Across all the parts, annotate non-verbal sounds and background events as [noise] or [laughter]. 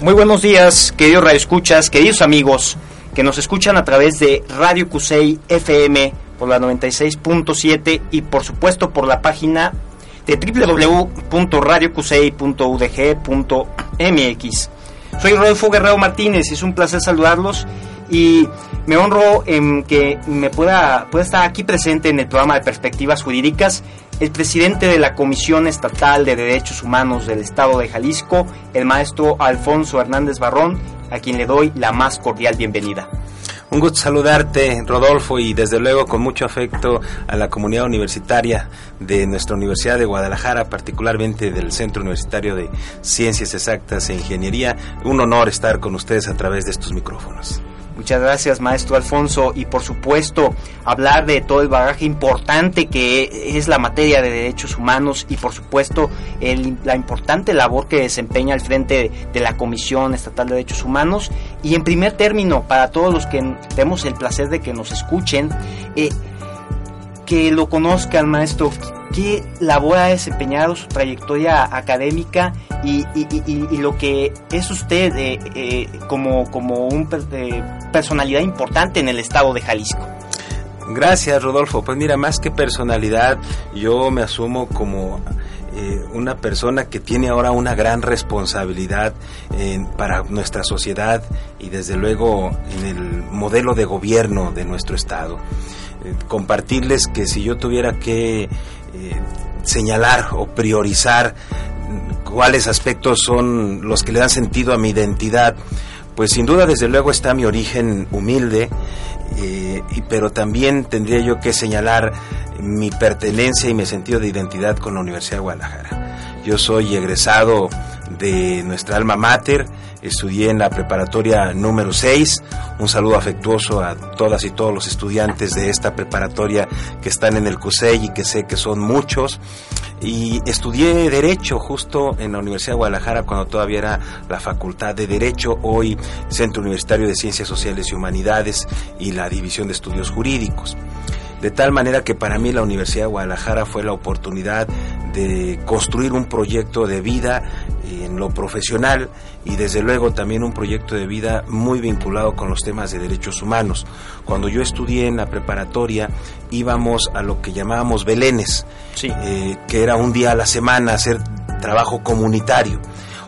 Muy buenos días, queridos radioescuchas, queridos amigos que nos escuchan a través de Radio Cusey FM por la 96.7 y por supuesto por la página de www.radiocusey.udg.mx. Soy Rodolfo Guerrero Martínez es un placer saludarlos y me honro en que me pueda, pueda estar aquí presente en el programa de Perspectivas Jurídicas el presidente de la Comisión Estatal de Derechos Humanos del Estado de Jalisco, el maestro Alfonso Hernández Barrón, a quien le doy la más cordial bienvenida. Un gusto saludarte, Rodolfo, y desde luego con mucho afecto a la comunidad universitaria de nuestra Universidad de Guadalajara, particularmente del Centro Universitario de Ciencias Exactas e Ingeniería. Un honor estar con ustedes a través de estos micrófonos. Muchas gracias, maestro Alfonso. Y por supuesto, hablar de todo el bagaje importante que es la materia de derechos humanos y por supuesto la importante labor que desempeña al frente de, la Comisión Estatal de Derechos Humanos. Y en primer término, para todos los que tenemos el placer de que nos escuchen, eh, que lo conozcan, maestro, qué labor ha desempeñado su trayectoria académica y, lo que es usted eh, eh, como, como una personalidad importante en el estado de Jalisco. Gracias, Rodolfo. Pues mira, más que personalidad, yo me asumo como eh, una persona que tiene ahora una gran responsabilidad para nuestra sociedad y desde luego en el modelo de gobierno de nuestro estado. Eh, compartirles que si yo tuviera que eh, señalar o priorizar cuáles aspectos son los que le dan sentido a mi identidad, pues sin duda desde luego está mi origen humilde, eh, y, pero también tendría yo que señalar mi pertenencia y mi sentido de identidad con la Universidad de Guadalajara. Yo soy egresado de nuestra alma mater, estudié en la preparatoria número 6. Un saludo afectuoso a todas y todos los estudiantes de esta preparatoria que están en el CUSEI y que sé que son muchos. Y estudié Derecho justo en la Universidad de Guadalajara cuando todavía era la Facultad de Derecho, hoy Centro Universitario de Ciencias Sociales y Humanidades y la División de Estudios Jurídicos. De tal manera que para mí la Universidad de Guadalajara fue la oportunidad de construir un proyecto de vida en lo profesional y desde luego también un proyecto de vida muy vinculado con los temas de derechos humanos. Cuando yo estudié en la preparatoria íbamos a lo que llamábamos belenes, eh, que era un día a la semana hacer trabajo comunitario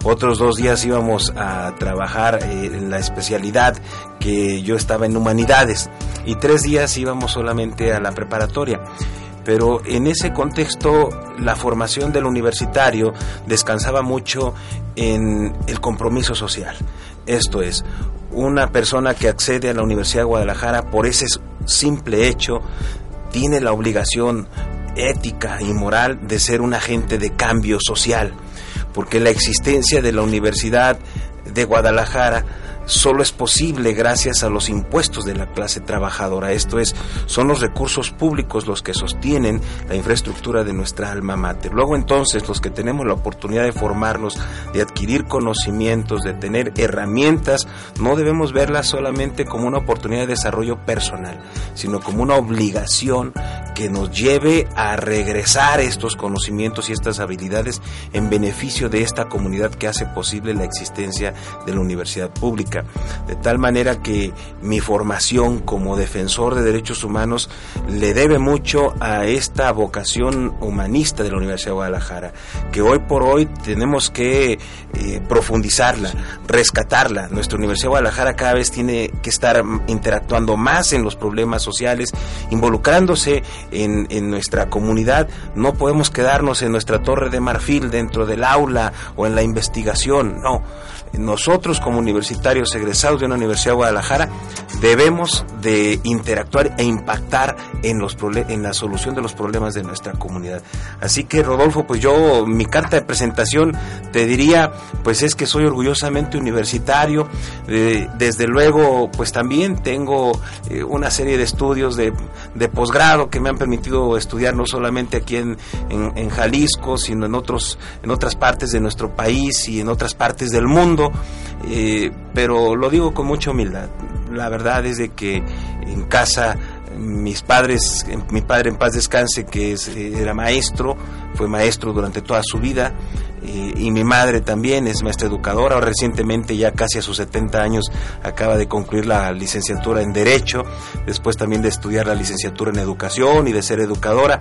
otros dos días íbamos a trabajar eh, en la especialidad que yo estaba en humanidades y tres días íbamos solamente a la preparatoria pero en ese contexto la formación del universitario descansaba mucho en el compromiso social. Esto es, una persona que accede a la Universidad de Guadalajara por ese simple hecho tiene la obligación ética y moral de ser un agente de cambio social porque la existencia de la Universidad de Guadalajara solo es posible gracias a los impuestos de la clase trabajadora. Esto es, son los recursos públicos los que sostienen la infraestructura de nuestra alma mater. Luego entonces los que tenemos la oportunidad de formarnos, de adquirir conocimientos, de tener herramientas, no debemos verlas solamente como una oportunidad de desarrollo personal, sino como una obligación que nos lleve a regresar estos conocimientos y estas habilidades en beneficio de esta comunidad que hace posible la existencia de la universidad pública de tal manera que mi formación como defensor de derechos humanos le debe mucho a esta vocación humanista de la Universidad de Guadalajara, que hoy por hoy tenemos que eh, profundizarla, rescatarla. Nuestra Universidad de Guadalajara cada vez tiene que estar interactuando más en los problemas sociales, involucrándose en, en nuestra comunidad. No podemos quedarnos en nuestra torre de marfil dentro del aula o en la investigación, no nosotros como universitarios egresados de una Universidad de Guadalajara debemos de interactuar e impactar en los en la solución de los problemas de nuestra comunidad. Así que Rodolfo, pues yo mi carta de presentación te diría, pues es que soy orgullosamente universitario, eh, desde luego pues también tengo eh, una serie de estudios de, de posgrado que me han permitido estudiar no solamente aquí en, en Jalisco, sino en otros en otras partes de nuestro país y en otras partes del mundo eh, pero lo digo con mucha humildad. La verdad es de que en casa mis padres, mi padre en paz descanse, que era maestro, fue maestro durante toda su vida, eh, y mi madre también es maestra educadora, recientemente ya casi a sus 70 años acaba de concluir la licenciatura en Derecho, después también de estudiar la licenciatura en Educación y de ser educadora.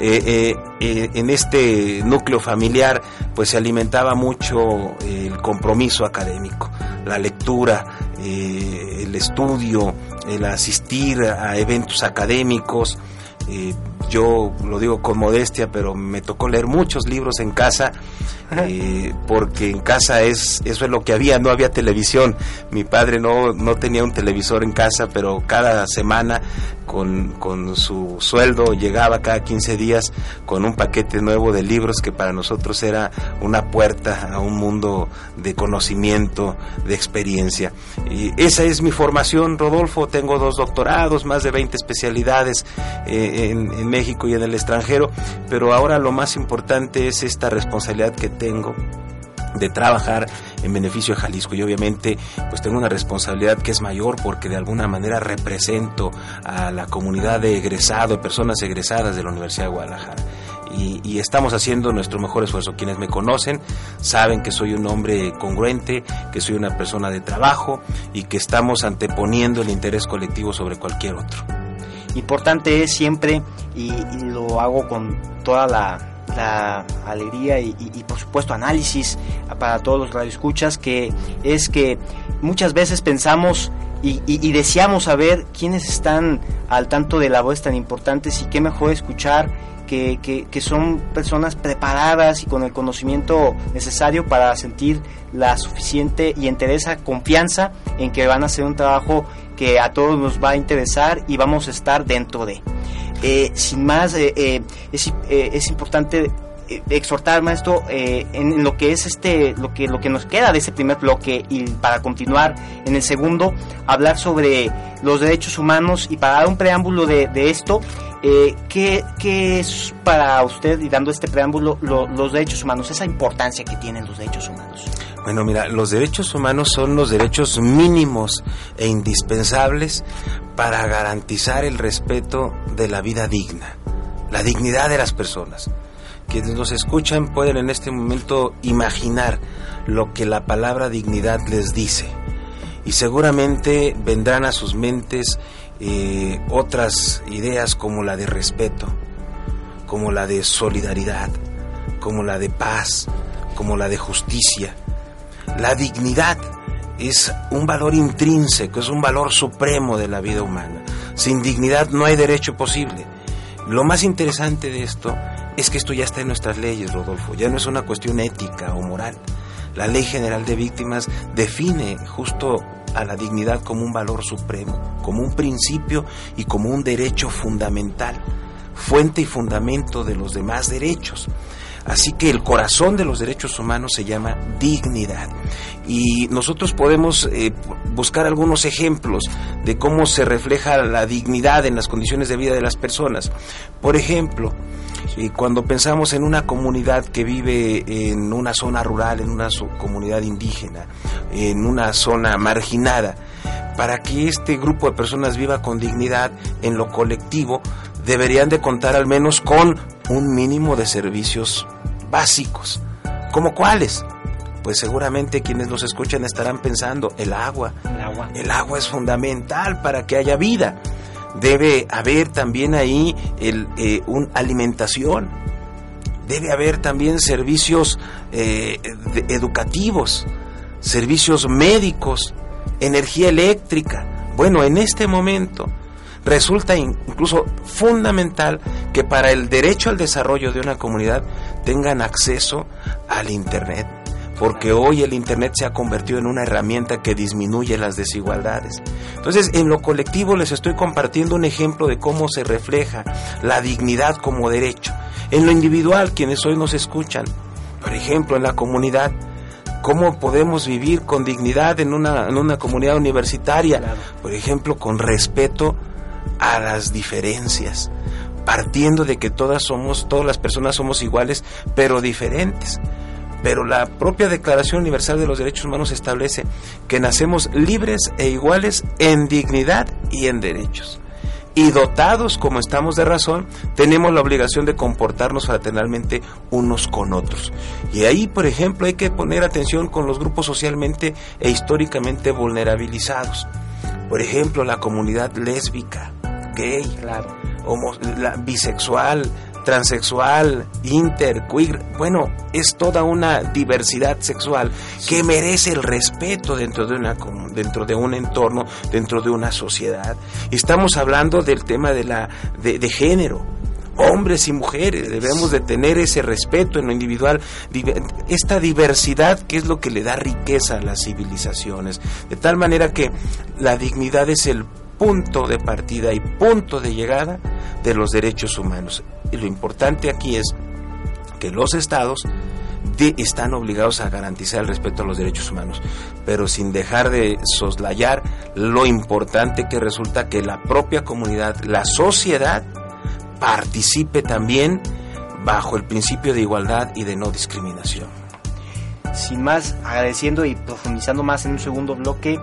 Eh, eh, en este núcleo familiar pues se alimentaba mucho el compromiso académico, la lectura, el estudio, el asistir a eventos académicos, yo lo digo con modestia, pero me tocó leer muchos libros en casa, eh, porque en casa es eso es lo que había, no había televisión. Mi padre no, no tenía un televisor en casa, pero cada semana con, con su sueldo llegaba cada 15 días con un paquete nuevo de libros que para nosotros era una puerta a un mundo de conocimiento, de experiencia. Y esa es mi formación, Rodolfo. Tengo dos doctorados, más de 20 especialidades eh, en, en México y en el extranjero, pero ahora lo más importante es esta responsabilidad que tengo de trabajar en beneficio de Jalisco y obviamente pues tengo una responsabilidad que es mayor porque de alguna manera represento a la comunidad de egresado, personas egresadas de la Universidad de Guadalajara. Y, y, estamos haciendo nuestro mejor esfuerzo. Quienes me conocen saben que soy un hombre congruente, que soy una persona de trabajo y que estamos anteponiendo el interés colectivo sobre cualquier otro. Importante es siempre, y, lo hago con toda la, alegría y, por supuesto análisis para todos los radioescuchas, que es que muchas veces pensamos y, deseamos saber quiénes están al tanto de la voz tan importantes y qué mejor escuchar que, son personas preparadas y con el conocimiento necesario para sentir la suficiente y entereza confianza en que van a hacer un trabajo que a todos nos va a interesar y vamos a estar dentro de. Eh, sin más, eh, eh, es, es, importante exhortar maestro en, lo que es este lo que lo que nos queda de ese primer bloque y para continuar en el segundo hablar sobre los derechos humanos y para dar un preámbulo de, esto ¿qué, ¿qué, es para usted y dando este preámbulo los derechos humanos esa importancia que tienen los derechos humanos bueno, mira, los derechos humanos son los derechos mínimos e indispensables para garantizar el respeto de la vida digna, la dignidad de las personas. Quienes nos escuchan pueden en este momento imaginar lo que la palabra dignidad les dice y seguramente vendrán a sus mentes eh, otras ideas como la de respeto, como la de solidaridad, como la de paz, como la de justicia la dignidad es un valor intrínseco, es un valor supremo de la vida humana. Sin dignidad no hay derecho posible. Lo más interesante de esto es que esto ya está en nuestras leyes, Rodolfo, ya no es una cuestión ética o moral. La Ley General de Víctimas define justo a la dignidad como un valor supremo, como un principio y como un derecho fundamental, fuente y fundamento de los demás derechos. Así que el corazón de los derechos humanos se llama dignidad. Y nosotros podemos eh, buscar algunos ejemplos de cómo se refleja la dignidad en las condiciones de vida de las personas. Por ejemplo, cuando pensamos en una comunidad que vive en una zona rural, en una comunidad indígena, en una zona marginada, para que este grupo de personas viva con dignidad en lo colectivo, deberían de contar al menos con un mínimo de servicios básicos. ¿Como cuáles? Pues seguramente quienes nos escuchan estarán pensando, el agua. El agua. El agua es fundamental para que haya vida. Debe haber también ahí el, eh, un alimentación. Debe haber también servicios eh, educativos, servicios médicos, energía eléctrica. Bueno, en este momento resulta incluso fundamental que para el derecho al desarrollo de una comunidad tengan acceso al Internet. porque hoy el Internet se ha convertido en una herramienta que disminuye las desigualdades. Entonces, en lo colectivo les estoy compartiendo un ejemplo de cómo se refleja la dignidad como derecho. En lo individual, quienes hoy nos escuchan, por ejemplo, en la comunidad, cómo podemos vivir con dignidad en una, en una comunidad universitaria, por ejemplo, con respeto a las diferencias, partiendo de que todas somos, todas las personas somos iguales, pero diferentes. Pero la propia Declaración Universal de los Derechos Humanos establece que nacemos libres e iguales en dignidad y en derechos y dotados como estamos de razón, tenemos la obligación de comportarnos fraternalmente unos con otros. Y ahí, por ejemplo, hay que poner atención con los grupos socialmente e históricamente vulnerabilizados. Por ejemplo, la comunidad lésbica, gay, claro. Homo, la, bisexual, transexual, inter, queer, bueno, es toda una diversidad sexual que merece el respeto dentro de una dentro de un entorno, dentro de una sociedad. Estamos hablando del tema de la de, de género. Hombres y mujeres, debemos de tener ese respeto en lo individual, esta diversidad que es lo que le da riqueza a las civilizaciones, de tal manera que la dignidad es el punto de partida y punto de llegada de los derechos humanos. Y lo importante aquí es que los estados están obligados a garantizar el respeto a los derechos humanos, pero sin dejar de soslayar lo importante que resulta que la propia comunidad, la sociedad, participe también bajo el principio de igualdad y de no discriminación. Sin más, agradeciendo y profundizando más en un segundo bloque,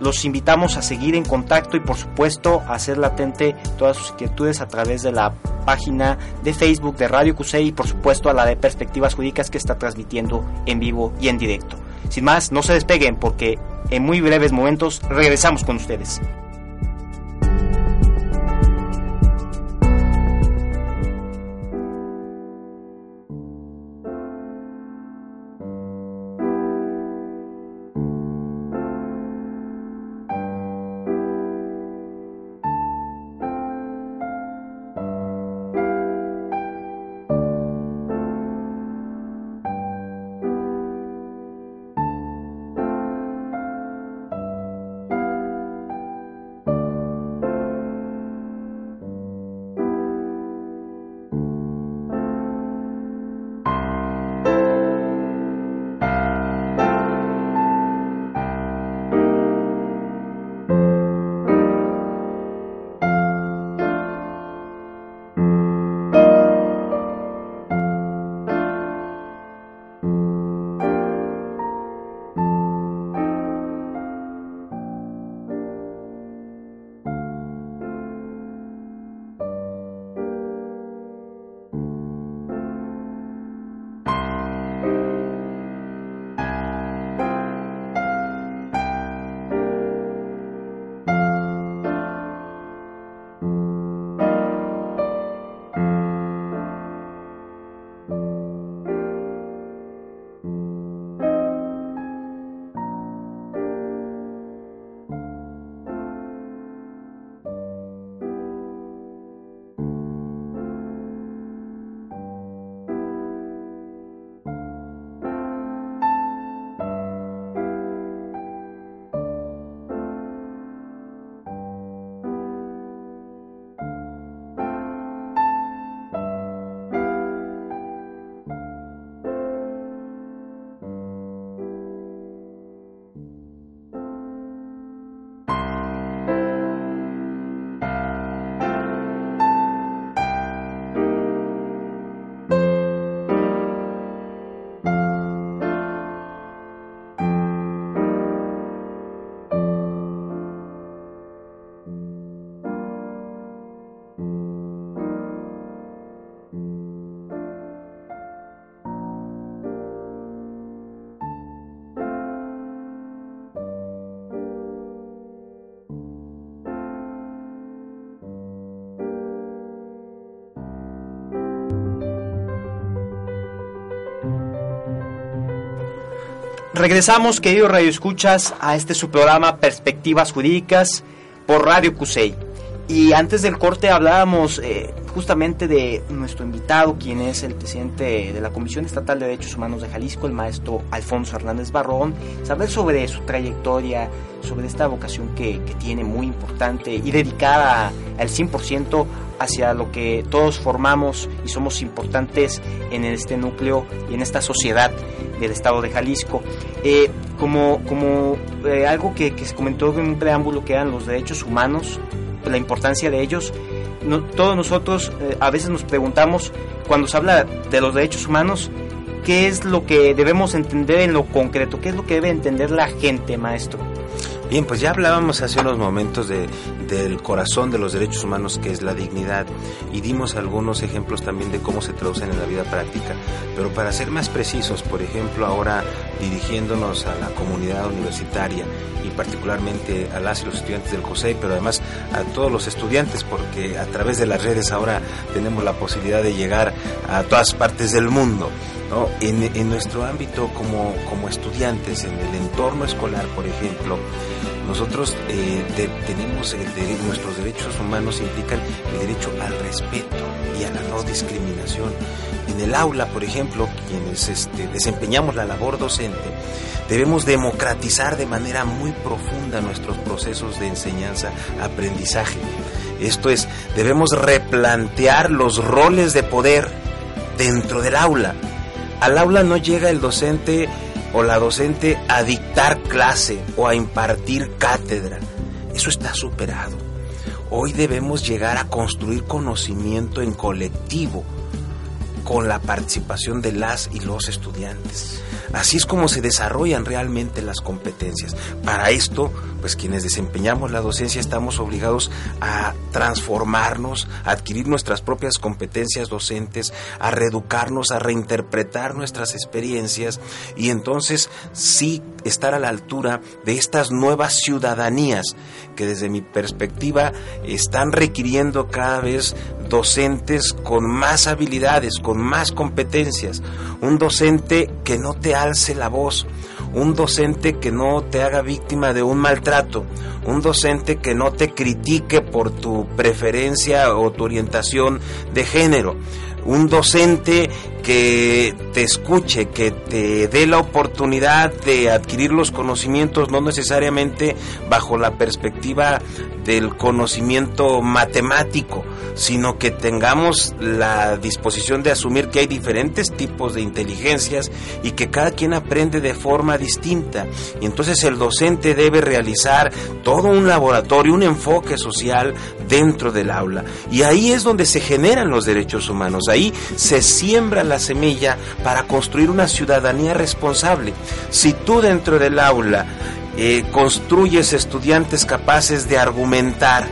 los invitamos a seguir en contacto y por supuesto a hacer latente todas sus inquietudes a través de la página de Facebook de Radio QC y por supuesto a la de Perspectivas Jurídicas que está transmitiendo en vivo y en directo. Sin más, no se despeguen porque en muy breves momentos regresamos con ustedes. Regresamos, queridos Radio Escuchas, a este su programa Perspectivas Jurídicas por Radio Cusey. Y antes del corte hablábamos eh, justamente de nuestro invitado, quien es el presidente de la Comisión Estatal de Derechos Humanos de Jalisco, el maestro Alfonso Hernández Barrón, saber sobre su trayectoria, sobre esta vocación que, que tiene muy importante y dedicada al 100% hacia lo que todos formamos y somos importantes en este núcleo y en esta sociedad del estado de Jalisco. Eh, como como eh, algo que, que, se comentó en un preámbulo que eran los derechos humanos, la importancia de ellos, todos nosotros eh, a veces nos preguntamos, cuando se habla de los derechos humanos, ¿qué es lo que debemos entender en lo concreto? ¿Qué es lo que debe entender la gente, maestro? Bien, pues ya hablábamos hace unos momentos de, del corazón de los derechos humanos que es la dignidad y dimos algunos ejemplos también de cómo se traducen en la vida práctica. Pero para ser más precisos, por ejemplo, ahora dirigiéndonos a la comunidad universitaria y particularmente a las y los estudiantes del COSEI, pero además a todos los estudiantes, porque a través de las redes ahora tenemos la posibilidad de llegar a todas partes del mundo. ¿No? En, nuestro ámbito como, como estudiantes, en el entorno escolar, por ejemplo, nosotros eh, tenemos el nuestros derechos humanos implican el derecho al respeto y a la no discriminación. En el aula, por ejemplo, quienes este, desempeñamos la labor docente, debemos democratizar de manera muy profunda nuestros procesos de enseñanza-aprendizaje. Esto es, debemos replantear los roles de poder dentro del aula al aula no llega el docente o la docente a dictar clase o a impartir cátedra. Eso está superado. Hoy debemos llegar a construir conocimiento en colectivo con la participación de las y los estudiantes. Así es como se desarrollan realmente las competencias. Para esto, pues quienes desempeñamos la docencia estamos obligados a transformarnos, a adquirir nuestras propias competencias docentes, a reeducarnos, a reinterpretar nuestras experiencias y entonces sí estar a la altura de estas nuevas ciudadanías que desde mi perspectiva están requiriendo cada vez docentes con más habilidades, con más competencias, un docente que no te alce la voz, un docente que no te haga víctima de un maltrato, un docente que no te critique por tu preferencia o tu orientación de género, un docente que te escuche, que te dé la oportunidad de adquirir los conocimientos, no necesariamente bajo la perspectiva del conocimiento matemático, sino que tengamos la disposición de asumir que hay diferentes tipos de inteligencias y que cada quien aprende de forma distinta. Y entonces el docente debe realizar todo un laboratorio, un enfoque social dentro del aula. Y ahí es donde se generan los derechos humanos, ahí se siembra la semilla para construir una ciudadanía responsable. Si tú dentro del aula eh, construyes estudiantes capaces de argumentar,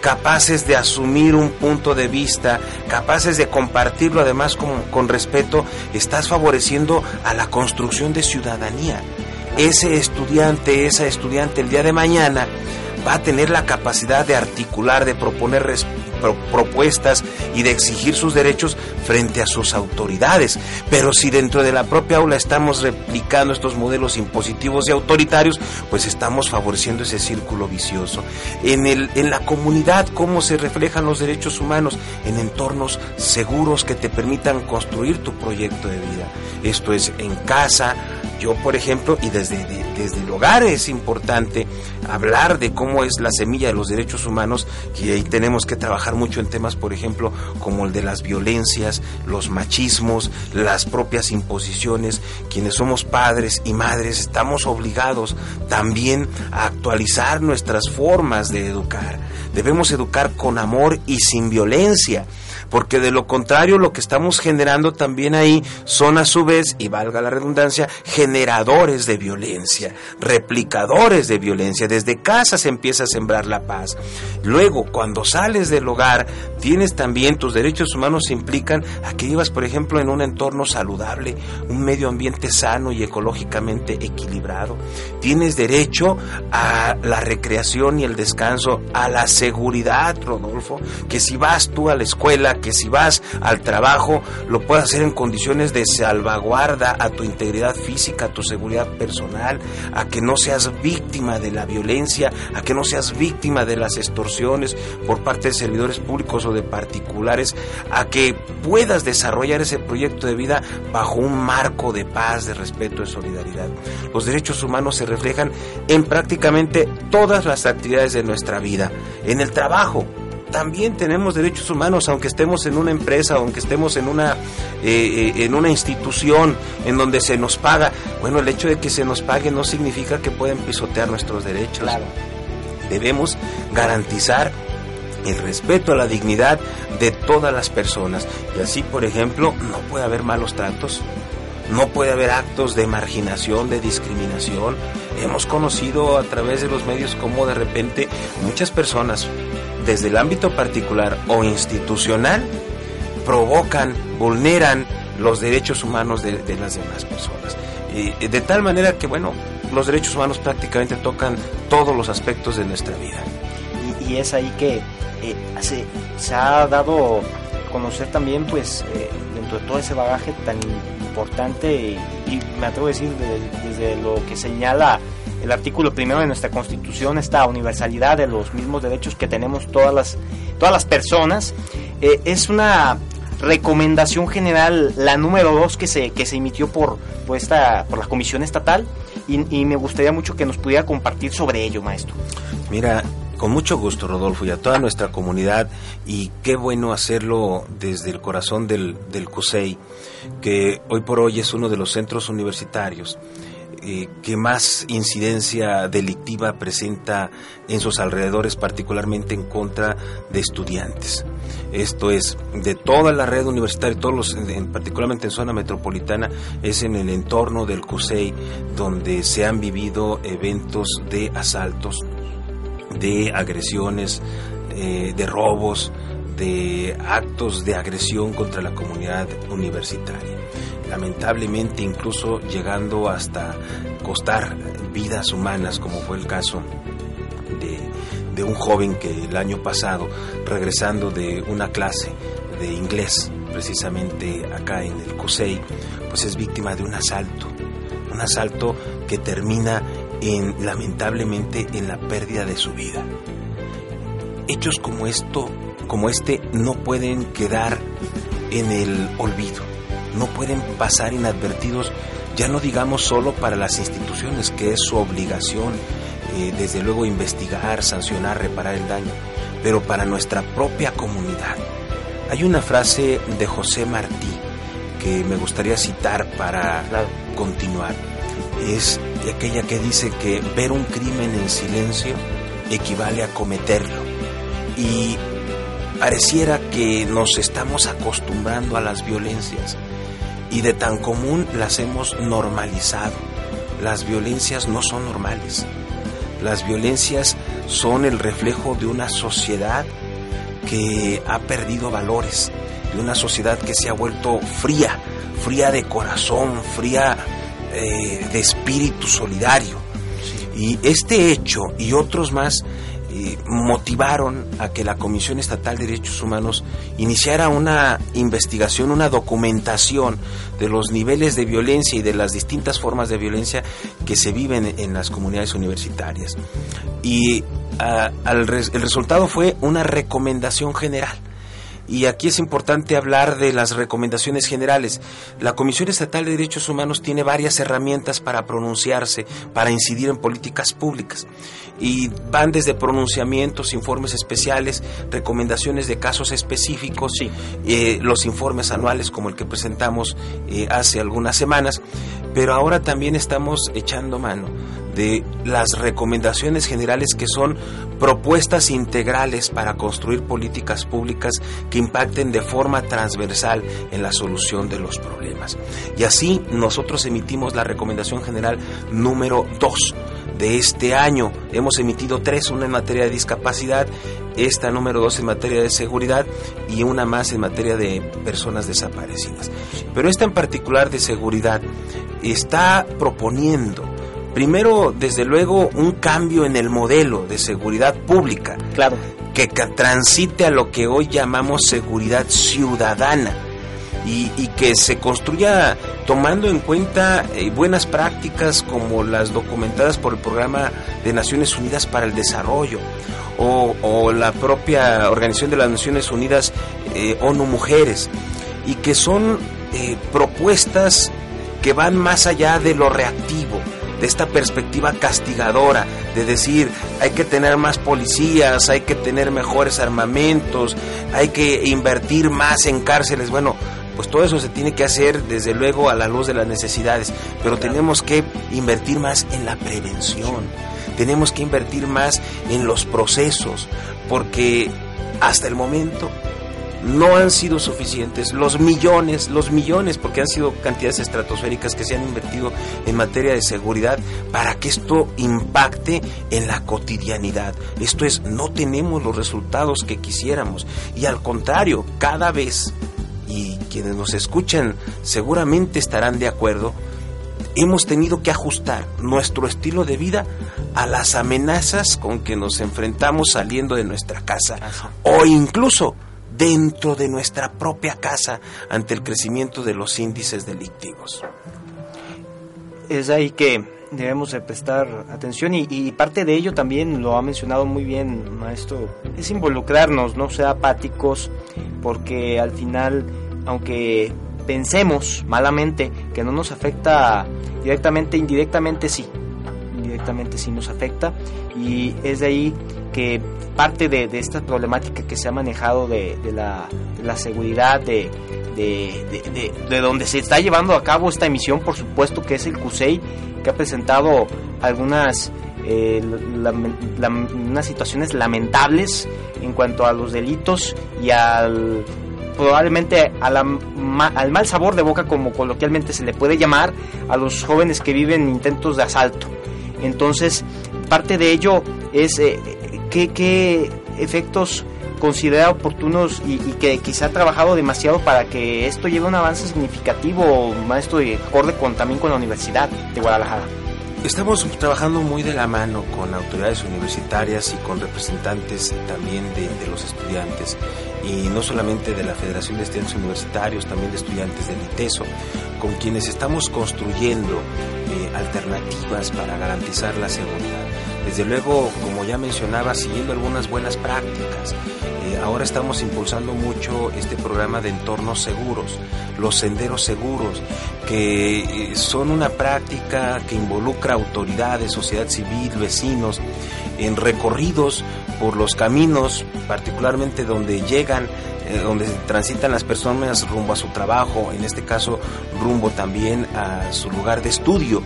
capaces de asumir un punto de vista, capaces de compartirlo además con, con respeto, estás favoreciendo a la construcción de ciudadanía. Ese estudiante, esa estudiante el día de mañana va a tener la capacidad de articular, de proponer propuestas y de exigir sus derechos frente a sus autoridades. Pero si dentro de la propia aula estamos replicando estos modelos impositivos y autoritarios, pues estamos favoreciendo ese círculo vicioso. En, el, en la comunidad, ¿cómo se reflejan los derechos humanos? En entornos seguros que te permitan construir tu proyecto de vida. Esto es en casa, yo por ejemplo, y desde, desde el hogar es importante hablar de cómo es la semilla de los derechos humanos, que ahí tenemos que trabajar mucho en temas, por ejemplo, como el de las violencias, los machismos, las propias imposiciones. Quienes somos padres y madres estamos obligados también a actualizar nuestras formas de educar. Debemos educar con amor y sin violencia porque de lo contrario lo que estamos generando también ahí son a su vez, y valga la redundancia, generadores de violencia, replicadores de violencia. Desde casa se empieza a sembrar la paz. Luego, cuando sales del hogar, tienes también tus derechos humanos implican a que vivas, por ejemplo, en un entorno saludable, un medio ambiente sano y ecológicamente equilibrado. Tienes derecho a la recreación y el descanso, a la seguridad, Rodolfo, que si vas tú a la escuela, que si vas al trabajo lo puedas hacer en condiciones de salvaguarda a tu integridad física, a tu seguridad personal, a que no seas víctima de la violencia, a que no seas víctima de las extorsiones por parte de servidores públicos o de particulares a que puedas desarrollar ese proyecto de vida bajo un marco de paz, de respeto, de solidaridad. Los derechos humanos se reflejan en prácticamente todas las actividades de nuestra vida, en el trabajo, también tenemos derechos humanos, aunque estemos en una empresa, aunque estemos en una, eh, eh, en una institución en donde se nos paga. Bueno, el hecho de que se nos pague no significa que pueden pisotear nuestros derechos. Debemos garantizar el respeto a la dignidad de todas las personas. Y así, por ejemplo, no puede haber malos tratos, no puede haber actos de marginación, de discriminación. Hemos conocido a través de los medios cómo de repente muchas personas desde el ámbito particular o institucional provocan, vulneran los derechos humanos de, las demás personas. Y de tal manera que, bueno, los derechos humanos prácticamente tocan todos los aspectos de nuestra vida. Y, es ahí que eh, se, ha dado conocer también, pues, eh, dentro de todo ese bagaje tan importante, y, me atrevo a decir desde lo que señala el artículo primero de nuestra Constitución, esta universalidad de los mismos derechos que tenemos todas las, todas las personas, eh, es una recomendación general, la número dos que se, que se emitió por, por, esta, por la Comisión Estatal y, me gustaría mucho que nos pudiera compartir sobre ello, maestro. Mira, con mucho gusto, Rodolfo, y a toda nuestra comunidad, y qué bueno hacerlo desde el corazón del, del CUSEI, que hoy por hoy es uno de los centros universitarios eh, que más incidencia delictiva presenta en sus alrededores, particularmente en contra de estudiantes. Esto es, de toda la red universitaria, todos los, particularmente en zona metropolitana, es en el entorno del CUSEI donde se han vivido eventos de asaltos, de agresiones, eh, de robos, de actos de agresión contra la comunidad universitaria lamentablemente incluso llegando hasta costar vidas humanas, como fue el caso de, un joven que el año pasado, regresando de una clase de inglés, precisamente acá en el CUSEI, pues es víctima de un asalto, un asalto que termina en lamentablemente en la pérdida de su vida. Hechos como esto, como este no pueden quedar en el olvido no pueden pasar inadvertidos, ya no digamos solo para las instituciones, que es su obligación, eh, desde luego investigar, sancionar, reparar el daño, pero para nuestra propia comunidad. Hay una frase de José Martí que me gustaría citar para continuar. Es aquella que dice que ver un crimen en silencio equivale a cometerlo. Y pareciera que nos estamos acostumbrando a las violencias y de tan común las hemos normalizado. Las violencias no son normales. Las violencias son el reflejo de una sociedad que ha perdido valores, de una sociedad que se ha vuelto fría, fría de corazón, fría eh, de espíritu solidario. Y este hecho y otros más motivaron a que la Comisión Estatal de Derechos Humanos iniciara una investigación, una documentación de los niveles de violencia y de las distintas formas de violencia que se viven en las comunidades universitarias. Y ah, el resultado fue una recomendación general y aquí es importante hablar de las recomendaciones generales. La Comisión Estatal de Derechos Humanos tiene varias herramientas para pronunciarse, para incidir en políticas públicas. Y van desde pronunciamientos, informes especiales, recomendaciones de casos específicos, eh, los informes anuales como el que presentamos eh, hace algunas semanas. Pero ahora también estamos echando mano de las recomendaciones generales que son propuestas integrales para construir políticas públicas que impacten de forma transversal en la solución de los problemas. Y así nosotros emitimos la recomendación general número 2 de este año. Hemos emitido tres, una en materia de discapacidad, esta número dos en materia de seguridad y una más en materia de personas desaparecidas. Pero esta en particular de seguridad está proponiendo primero, desde luego, un cambio en el modelo de seguridad pública. Claro. Que transite a lo que hoy llamamos seguridad ciudadana. y, que se construya tomando en cuenta eh, buenas prácticas como las documentadas por el Programa de Naciones Unidas para el Desarrollo o, la propia Organización de las Naciones Unidas eh, ONU Mujeres y que son eh, propuestas que van más allá de lo reactivo, de esta perspectiva castigadora, de decir hay que tener más policías, hay que tener mejores armamentos, hay que invertir más en cárceles. Bueno, pues todo eso se tiene que hacer desde luego a la luz de las necesidades, pero tenemos que invertir más en la prevención, tenemos que invertir más en los procesos, porque hasta el momento no han sido suficientes. Los millones, los millones, porque han sido cantidades estratosféricas que se han invertido en materia de seguridad para que esto impacte en la cotidianidad. Esto es, no tenemos los resultados que quisiéramos. Y al contrario, cada vez, y quienes nos escuchan seguramente estarán de acuerdo, hemos tenido que ajustar nuestro estilo de vida a las amenazas con que nos enfrentamos saliendo de nuestra casa. O incluso dentro de nuestra propia casa ante el crecimiento de los índices delictivos. Es ahí que debemos de prestar atención y, parte de ello también lo ha mencionado muy bien maestro, es involucrarnos, no ser apáticos, porque al final, aunque pensemos malamente que no nos afecta directamente, indirectamente sí, indirectamente sí nos afecta. Y es de ahí que parte de, esta problemática que se ha manejado de, la, seguridad, de, de, donde se está llevando a cabo esta emisión, por supuesto que es el CUSEI, que ha presentado algunas eh, situaciones lamentables en cuanto a los delitos y al probablemente al mal sabor de boca como coloquialmente se le puede llamar a los jóvenes que viven intentos de asalto entonces parte de ello es eh, ¿qué, efectos considera oportunos y, que quizá ha trabajado demasiado para que esto lleve un avance significativo, maestro, y acorde con, también con la Universidad de Guadalajara? Estamos trabajando muy de la mano con autoridades universitarias y con representantes también de, los estudiantes, y no solamente de la Federación de Estudiantes Universitarios, también de estudiantes del ITESO, con quienes estamos construyendo eh, alternativas para garantizar la seguridad. Desde luego, como ya mencionaba, siguiendo algunas buenas prácticas. Eh, ahora estamos impulsando mucho este programa de entornos seguros, los senderos seguros, que eh, son una práctica que involucra autoridades, sociedad civil, vecinos, en recorridos por los caminos, particularmente donde llegan eh, donde transitan las personas rumbo a su trabajo, en este caso rumbo también a su lugar de estudio.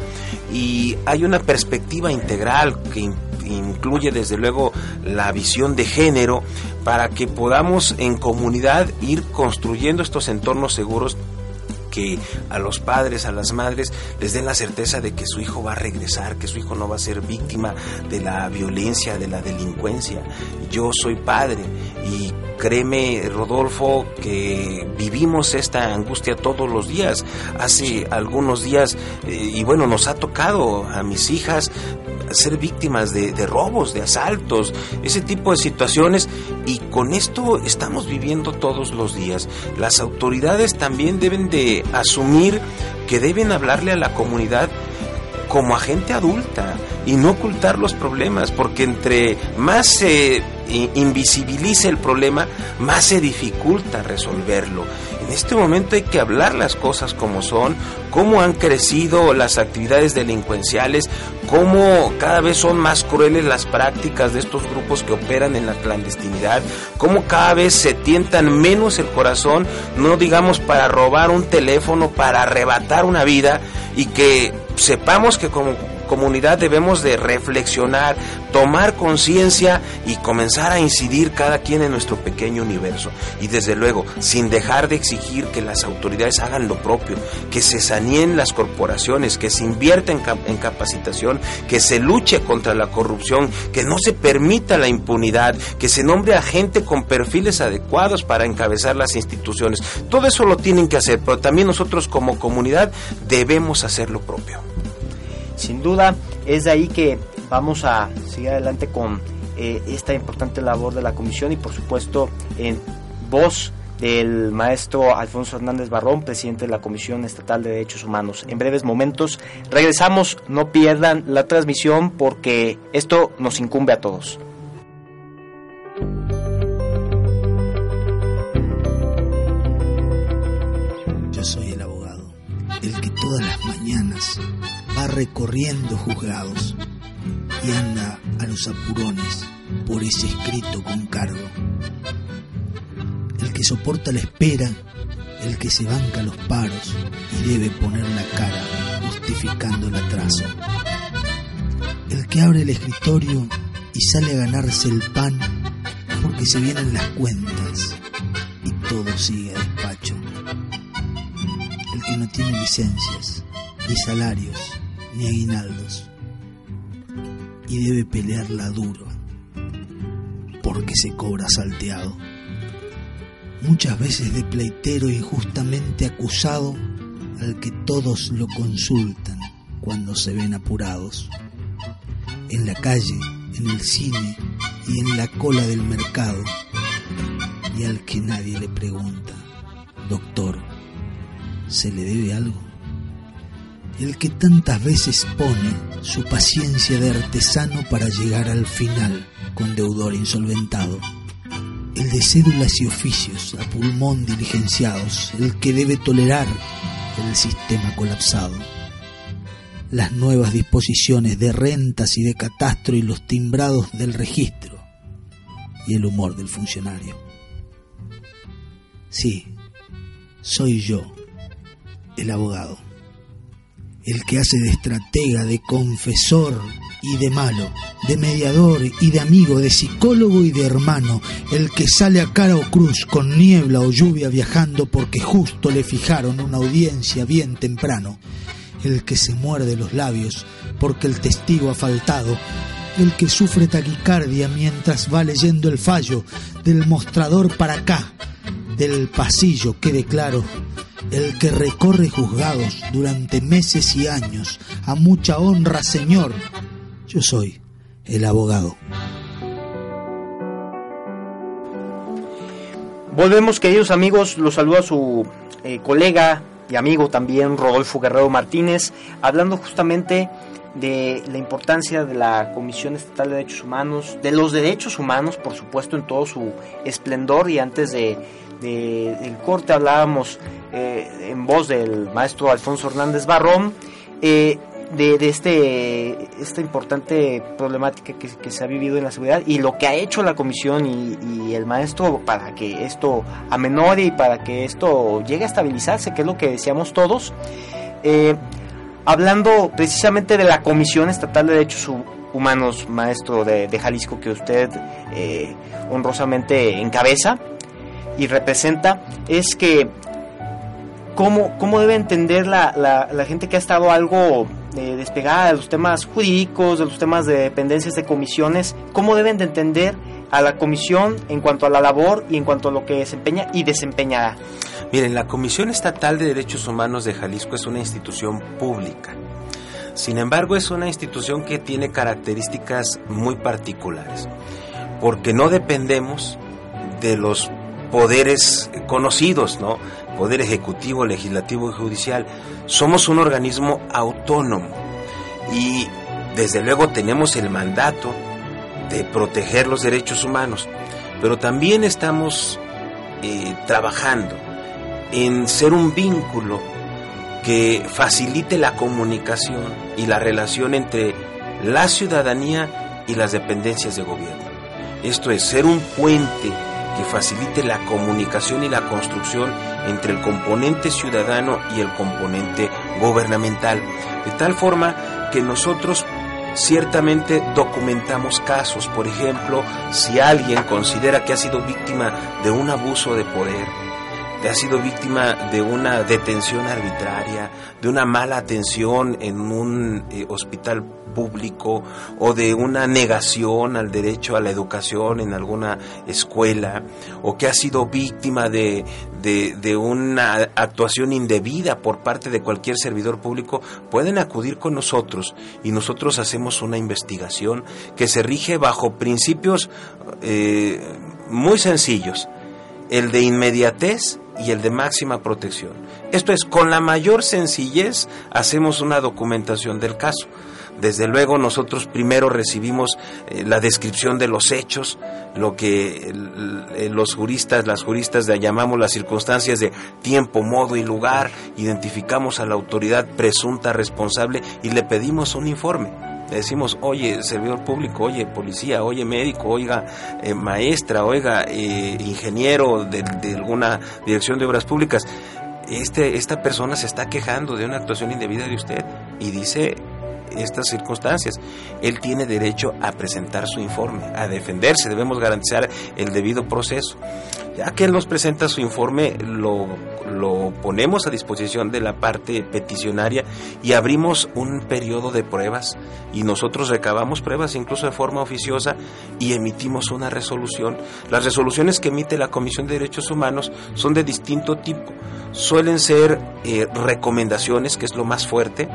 Y hay una perspectiva integral que incluye desde luego la visión de género para que podamos en comunidad ir construyendo estos entornos seguros que a los padres, a las madres, les den la certeza de que su hijo va a regresar, que su hijo no va a ser víctima de la violencia, de la delincuencia. Yo soy padre y créeme, Rodolfo, que vivimos esta angustia todos los días. Hace algunos días, eh, y bueno, nos ha tocado a mis hijas ser víctimas de, robos, de asaltos, ese tipo de situaciones y con esto estamos viviendo todos los días. Las autoridades también deben de asumir que deben hablarle a la comunidad como agente adulta y no ocultar los problemas, porque entre más se invisibilice el problema, más se dificulta resolverlo. En este momento hay que hablar las cosas como son, cómo han crecido las actividades delincuenciales, cómo cada vez son más crueles las prácticas de estos grupos que operan en la clandestinidad, cómo cada vez se tientan menos el corazón, no digamos para robar un teléfono, para arrebatar una vida y que sepamos que como comunidad debemos de reflexionar, tomar conciencia y comenzar a incidir cada quien en nuestro pequeño universo. Y desde luego, sin dejar de exigir que las autoridades hagan lo propio, que se saneen las corporaciones, que se invierta en, capacitación, que se luche contra la corrupción, que no se permita la impunidad, que se nombre a gente con perfiles adecuados para encabezar las instituciones. Todo eso lo tienen que hacer, pero también nosotros como comunidad debemos hacer lo propio. Sin duda, es de ahí que vamos a seguir adelante con eh, esta importante labor de la comisión y por supuesto en voz del maestro Alfonso Hernández Barrón, presidente de la Comisión Estatal de Derechos Humanos. En breves momentos regresamos, no pierdan la transmisión porque esto nos incumbe a todos. Yo soy el abogado, el que todas las mañanas recorriendo juzgados y anda a los apurones por ese escrito con cargo el que soporta la espera, el que se banca los paros y debe poner la cara justificando el atraso. El que abre el escritorio y sale a ganarse el pan porque se vienen las cuentas y todo sigue a despacho. El que no tiene licencias, ni salarios, ni aguinaldos y debe pelearla duro porque se cobra salteado muchas veces de pleitero injustamente acusado al que todos lo consultan cuando se ven apurados. En la calle, en el cine y en la cola del mercado. Y al que nadie le pregunta, doctor, ¿se le debe algo? El que tantas veces pone su paciencia de artesano para llegar al final con deudor insolventado el de cédulas y oficios a pulmón diligenciados, el que debe tolerar el sistema colapsado. Las nuevas disposiciones de rentas y de catastro y los timbrados del registro y el humor del funcionario. Sí, soy yo, el abogado, el que hace de estratega, de confesor, y de malo, de mediador y de amigo, de psicólogo y de hermano, el que sale a cara o cruz con niebla o lluvia viajando porque justo le fijaron una audiencia bien temprano, el que se muerde los labios porque el testigo ha faltado, el que sufre taquicardia mientras va leyendo el fallo del mostrador para acá, del pasillo, quede claro, el que recorre juzgados durante meses y años, a mucha honra, Señor, yo soy el abogado. Volvemos, queridos amigos, los saluda su eh, colega y amigo también, Rodolfo Guerrero Martínez, hablando justamente de la importancia de la Comisión Estatal de Derechos Humanos, de los derechos humanos, por supuesto, en todo su esplendor. Y antes de, del corte hablábamos eh, en voz del maestro Alfonso Hernández Barrón. Eh, de, este, esta importante problemática que, se ha vivido en la seguridad y lo que ha hecho la comisión y, el maestro para que esto amenore y para que esto llegue a estabilizarse, que es lo que decíamos todos. Eh, hablando precisamente de la Comisión Estatal de Derechos Humanos, maestro de, Jalisco, que usted honrosamente encabeza y representa, es que cómo, cómo debe entender la, la gente que ha estado algo de despegada de los temas jurídicos, de los temas de dependencias de comisiones, cómo deben de entender a la comisión en cuanto a la labor y en cuanto a lo que desempeña y desempeñará. Miren, la Comisión Estatal de Derechos Humanos de Jalisco es una institución pública. Sin embargo, es una institución que tiene características muy particulares, porque no dependemos de los poderes conocidos, ¿no? Poder ejecutivo, legislativo y judicial. Somos un organismo autónomo y desde luego tenemos el mandato de proteger los derechos humanos, pero también estamos eh, trabajando en ser un vínculo que facilite la comunicación y la relación entre la ciudadanía y las dependencias de gobierno. Esto es ser un puente que facilite la comunicación y la construcción entre el componente ciudadano y el componente gubernamental, de tal forma que nosotros ciertamente documentamos casos, por ejemplo, si alguien considera que ha sido víctima de un abuso de poder, ha sido víctima de una detención arbitraria, de una mala atención en un eh, hospital público o de una negación al derecho a la educación en alguna escuela o que ha sido víctima de, de, una actuación indebida por parte de cualquier servidor público, pueden acudir con nosotros y nosotros hacemos una investigación que se rige bajo principios eh, muy sencillos. El de inmediatez y el de máxima protección. Esto es, con la mayor sencillez hacemos una documentación del caso. Desde luego nosotros primero recibimos eh, la descripción de los hechos, lo que los juristas, las juristas llamamos las circunstancias de tiempo, modo y lugar, identificamos a la autoridad presunta responsable y le pedimos un informe le decimos, oye, servidor público, oye, policía, oye, médico, oiga, eh, maestra, oiga, eh, ingeniero de, de, alguna dirección de obras públicas, este, esta persona se está quejando de una actuación indebida de usted y dice estas circunstancias. Él tiene derecho a presentar su informe, a defenderse, debemos garantizar el debido proceso. Ya que él nos presenta su informe, lo, lo ponemos a disposición de la parte peticionaria y abrimos un periodo de pruebas y nosotros recabamos pruebas incluso de forma oficiosa y emitimos una resolución. Las resoluciones que emite la Comisión de Derechos Humanos son de distinto tipo. Suelen ser eh, recomendaciones, que es lo más fuerte,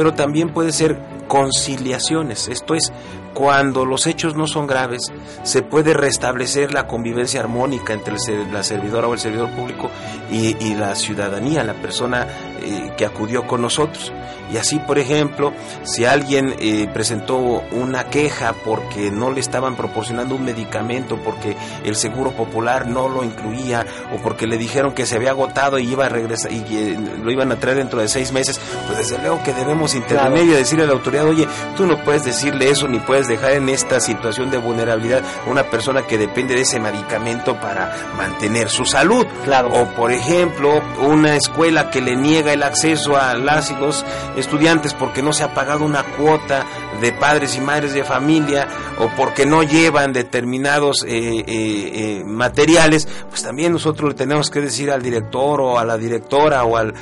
pero también puede ser conciliaciones, esto es, cuando los hechos no son graves, se puede restablecer la convivencia armónica entre la servidora o el servidor público y, la ciudadanía, la persona eh, que acudió con nosotros. Y así, por ejemplo, si alguien eh, presentó una queja porque no le estaban proporcionando un medicamento, porque el seguro popular no lo incluía, o porque le dijeron que se había agotado y iba a regresar y lo iban a traer dentro de seis meses, pues desde luego que debemos intervenir y decirle a la autoridad, oye, tú no puedes decirle eso ni puedes dejar en esta situación de vulnerabilidad a una persona que depende de ese medicamento para mantener su salud. Claro. O por ejemplo, una escuela que le niega el acceso a las y los estudiantes porque no se ha pagado una cuota de padres y madres de familia o porque no llevan determinados eh, eh, eh, materiales, pues también nosotros le tenemos que decir al director o a la directora o al,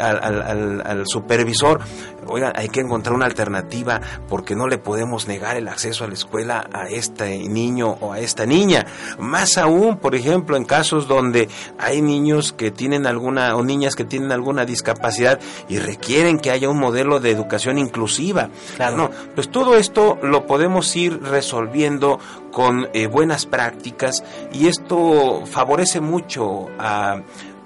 al, supervisor, oigan, hay que encontrar una alternativa porque no le podemos negar el acceso a la escuela a este niño o a esta niña. Más aún, por ejemplo, en casos donde hay niños que tienen alguna o niñas que tienen alguna discapacidad y requieren que haya un modelo de educación inclusiva. Claro. No, pues todo esto lo podemos ir resolviendo con eh, buenas prácticas y esto favorece mucho a,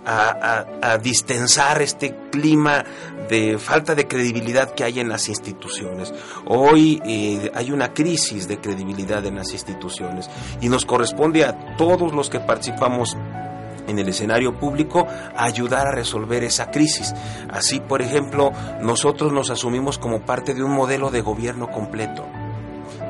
a, distensar este clima de falta de credibilidad que hay en las instituciones. Hoy eh, hay una crisis de credibilidad en las instituciones y nos corresponde a todos los que participamos en el escenario público ayudar a resolver esa crisis. Así, por ejemplo, nosotros nos asumimos como parte de un modelo de gobierno completo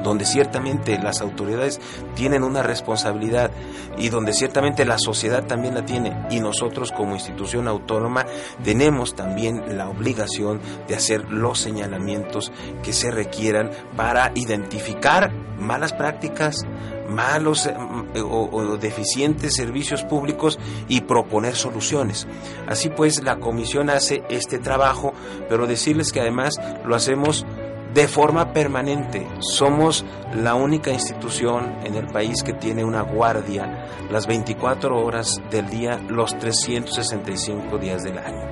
donde ciertamente las autoridades tienen una responsabilidad y donde ciertamente la sociedad también la tiene y nosotros como institución autónoma tenemos también la obligación de hacer los señalamientos que se requieran para identificar malas prácticas, malos eh, o, deficientes servicios públicos y proponer soluciones. Así pues, la comisión hace este trabajo, pero decirles que además lo hacemos de forma permanente. Somos la única institución en el país que tiene una guardia las 24 horas del día, los 365 días del año.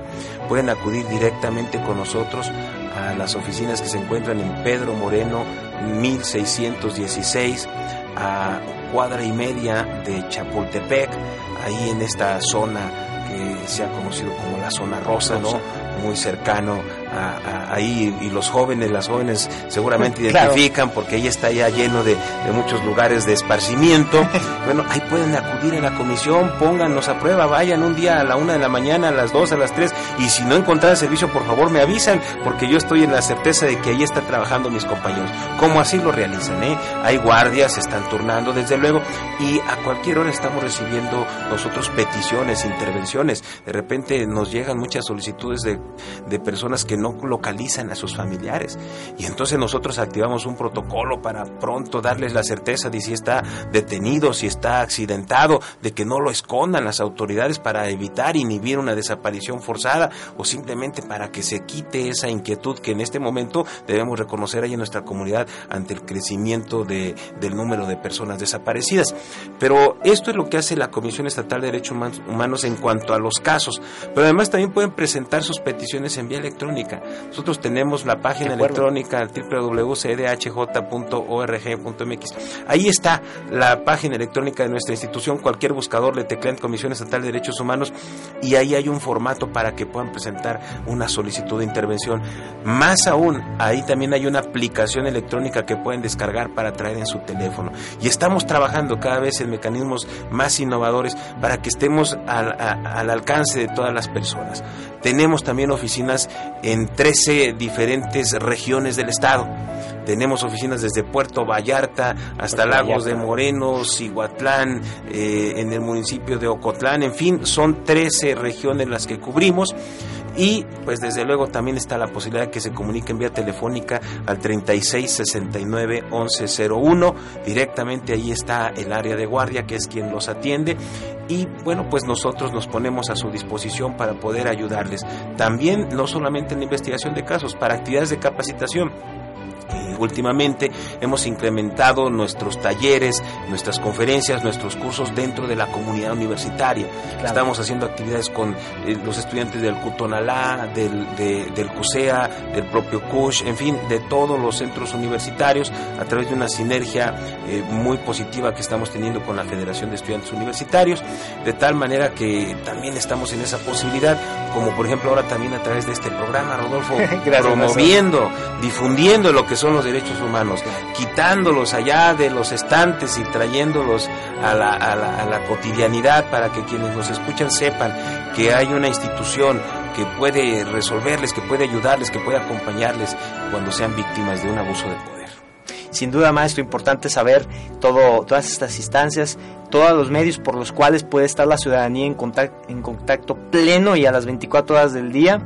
Pueden acudir directamente con nosotros a las oficinas que se encuentran en Pedro Moreno 1616, a cuadra y media de Chapultepec, ahí en esta zona que se ha conocido como la zona rosa, ¿no? Muy cercano ahí y los jóvenes, las jóvenes seguramente identifican porque ahí está ya lleno de, muchos lugares de esparcimiento. [laughs] bueno, ahí pueden acudir a la comisión, póngannos a prueba, vayan un día a la una de la mañana, a las dos, a las tres y si no encontrar servicio, por favor me avisan porque yo estoy en la certeza de que ahí están trabajando mis compañeros. Como así lo realizan, ¿eh? Hay guardias, se están turnando desde luego y a cualquier hora estamos recibiendo nosotros peticiones, intervenciones. De repente nos llegan muchas solicitudes de, de personas que no no localizan a sus familiares. Y entonces nosotros activamos un protocolo para pronto darles la certeza de si está detenido, si está accidentado, de que no lo escondan las autoridades para evitar inhibir una desaparición forzada o simplemente para que se quite esa inquietud que en este momento debemos reconocer ahí en nuestra comunidad ante el crecimiento de, del número de personas desaparecidas. Pero esto es lo que hace la Comisión Estatal de Derechos Humanos en cuanto a los casos. Pero además también pueden presentar sus peticiones en vía electrónica. Nosotros tenemos la página electrónica www.cdhj.org.mx. Ahí está la página electrónica de nuestra institución. Cualquier buscador le teclea en Comisión Estatal de Derechos Humanos y ahí hay un formato para que puedan presentar una solicitud de intervención. Más aún, ahí también hay una aplicación electrónica que pueden descargar para traer en su teléfono. Y estamos trabajando cada vez en mecanismos más innovadores para que estemos al, al alcance de todas las personas. Tenemos también oficinas en 13 diferentes regiones del estado. Tenemos oficinas desde Puerto Vallarta hasta Lagos de Moreno, Cihuatlán, eh, en el municipio de Ocotlán, en fin, son 13 regiones las que cubrimos y pues desde luego también está la posibilidad de que se comuniquen vía telefónica al 36 69 11 01 directamente ahí está el área de guardia que es quien los atiende. Y bueno pues nosotros nos ponemos a su disposición para poder ayudarles. También no solamente en la investigación de casos para actividades de capacitación últimamente hemos incrementado nuestros talleres, nuestras conferencias, nuestros cursos dentro de la comunidad universitaria. Estamos haciendo actividades con eh, los estudiantes del Cutonalá, del, del CUSEA, del propio CUSH, en fin, de todos los centros universitarios a través de una sinergia eh, muy positiva que estamos teniendo con la Federación de Estudiantes Universitarios, de tal manera que también estamos en esa posibilidad, como por ejemplo ahora también a través de este programa, Rodolfo, [laughs] promoviendo, difundiendo lo que son los derechos humanos, quitándolos allá de los estantes y trayéndolos a la, a la, cotidianidad para que quienes nos escuchan sepan que hay una institución que puede resolverles, que puede ayudarles, que puede acompañarles cuando sean víctimas de un abuso de poder. Sin duda, maestro, importante saber todo, todas estas instancias, todos los medios por los cuales puede estar la ciudadanía en contacto, en contacto pleno y a las 24 horas del día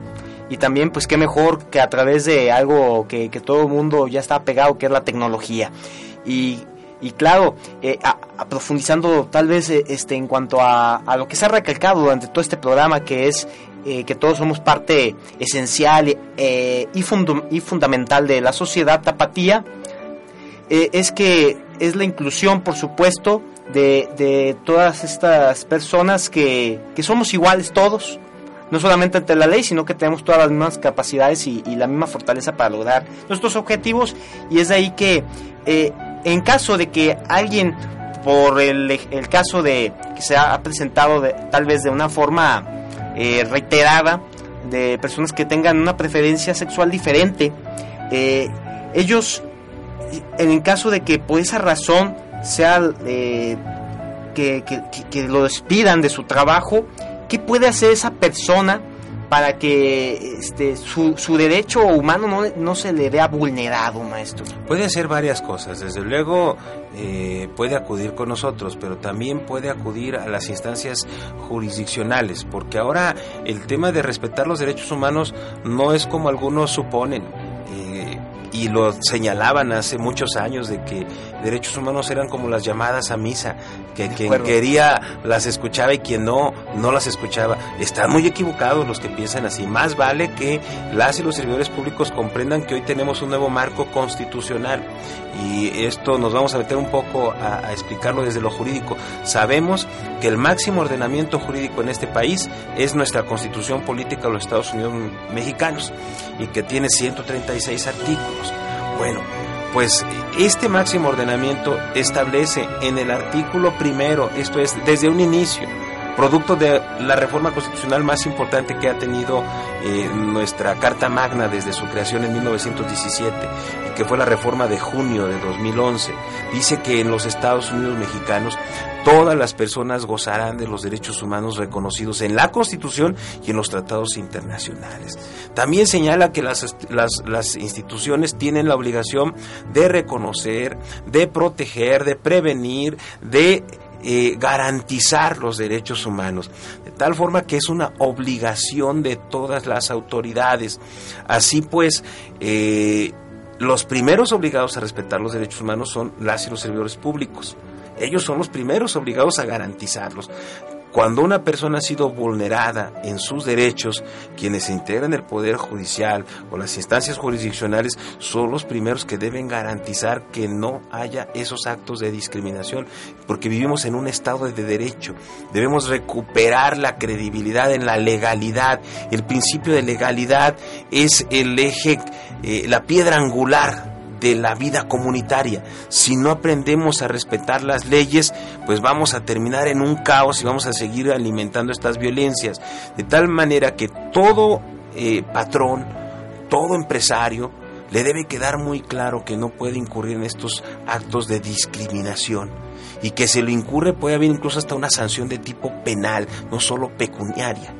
y también pues qué mejor que a través de algo que, todo el mundo ya está pegado, que es la tecnología. Y, y claro, eh, profundizando tal vez eh, este, en cuanto a, lo que se ha recalcado durante todo este programa, que es eh, que todos somos parte esencial y, y fundamental de la sociedad tapatía, es que es la inclusión, por supuesto, de, de todas estas personas que, que somos iguales todos, no solamente ante la ley, sino que tenemos todas las mismas capacidades y, la misma fortaleza para lograr nuestros objetivos. Y es de ahí que, eh, en caso de que alguien, por el, caso de que se ha presentado de, tal vez de una forma eh, reiterada, de personas que tengan una preferencia sexual diferente, eh, ellos, en el caso de que por esa razón sea que, que, lo despidan de su trabajo, ¿Qué puede hacer esa persona para que este, su, su derecho humano no, no, se le vea vulnerado, maestro? Puede hacer varias cosas. Desde luego eh, puede acudir con nosotros, pero también puede acudir a las instancias jurisdiccionales, porque ahora el tema de respetar los derechos humanos no es como algunos suponen. Eh, y lo señalaban hace muchos años de que derechos humanos eran como las llamadas a misa, que quien quería las escuchaba y quien no, no las escuchaba. Están muy equivocados los que piensan así. Más vale que las y los servidores públicos comprendan que hoy tenemos un nuevo marco constitucional y esto nos vamos a meter un poco a, a explicarlo desde lo jurídico. Sabemos que el máximo ordenamiento jurídico en este país es nuestra constitución política de los Estados Unidos mexicanos y que tiene 136 artículos. Bueno, pues este máximo ordenamiento establece en el artículo primero, esto es, desde un inicio, producto de la reforma constitucional más importante que ha tenido eh, nuestra Carta Magna desde su creación en 1917 y que fue la reforma de junio de 2011, dice que en los Estados Unidos mexicanos todas las personas gozarán de los derechos humanos reconocidos en la Constitución y en los tratados internacionales. También señala que las, las, instituciones tienen la obligación de reconocer, de proteger, de prevenir, de eh, garantizar los derechos humanos, de tal forma que es una obligación de todas las autoridades. Así pues, eh, los primeros obligados a respetar los derechos humanos son las y los servidores públicos. Ellos son los primeros obligados a garantizarlos. Cuando una persona ha sido vulnerada en sus derechos, quienes se integran el Poder Judicial o las instancias jurisdiccionales son los primeros que deben garantizar que no haya esos actos de discriminación, porque vivimos en un Estado de derecho. Debemos recuperar la credibilidad en la legalidad. El principio de legalidad es el eje, eh, la piedra angular de la vida comunitaria. Si no aprendemos a respetar las leyes, pues vamos a terminar en un caos y vamos a seguir alimentando estas violencias. De tal manera que todo eh, patrón, todo empresario, le debe quedar muy claro que no puede incurrir en estos actos de discriminación y que si lo incurre puede haber incluso hasta una sanción de tipo penal, no solo pecuniaria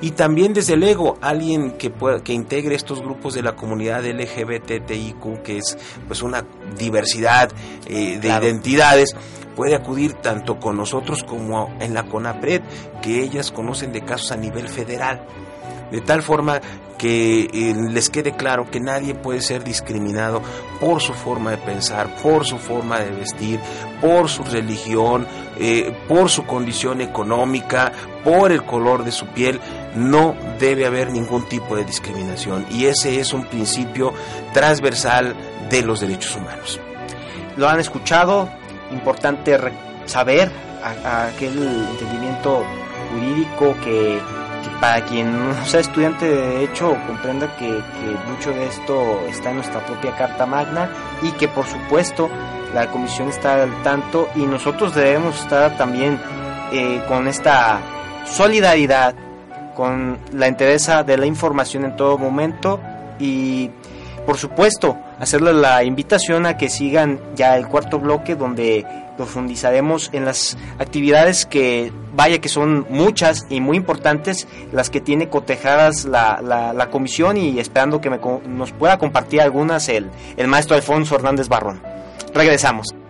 y también desde luego alguien que que integre estos grupos de la comunidad LGBTIQ que es pues una diversidad eh, de identidades puede acudir tanto con nosotros como en la CONAPRED que ellas conocen de casos a nivel federal de tal forma que eh, les quede claro que nadie puede ser discriminado por su forma de pensar, por su forma de vestir, por su religión, eh, por su condición económica, por el color de su piel. No debe haber ningún tipo de discriminación y ese es un principio transversal de los derechos humanos. Lo han escuchado, importante saber aquel entendimiento jurídico que para quien no sea estudiante de Derecho comprenda que, mucho de esto está en nuestra propia Carta Magna y que por supuesto la Comisión está al tanto y nosotros debemos estar también eh, con esta solidaridad, con la entereza de la información en todo momento y por supuesto hacerle la invitación a que sigan ya el cuarto bloque donde profundizaremos en las actividades que, vaya que son muchas y muy importantes, las que tiene cotejadas la, la, comisión y esperando que nos pueda compartir algunas el, el maestro Alfonso Hernández Barrón. Regresamos.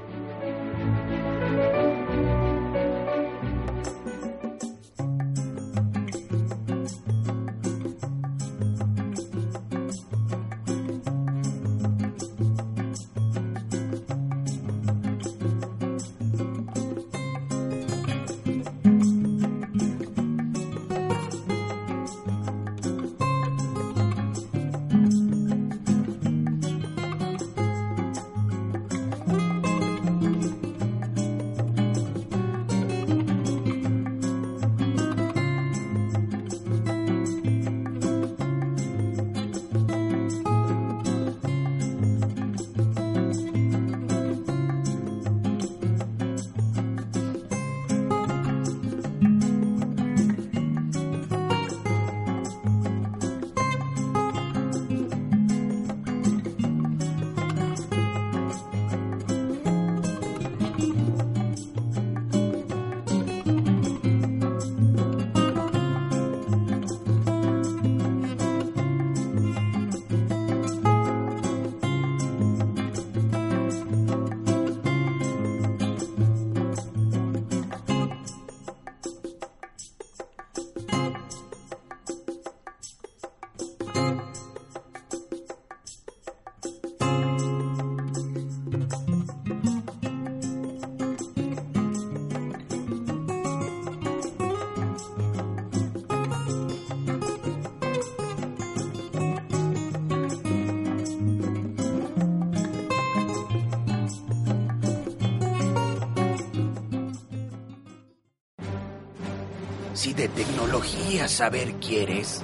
Si de tecnología saber quieres,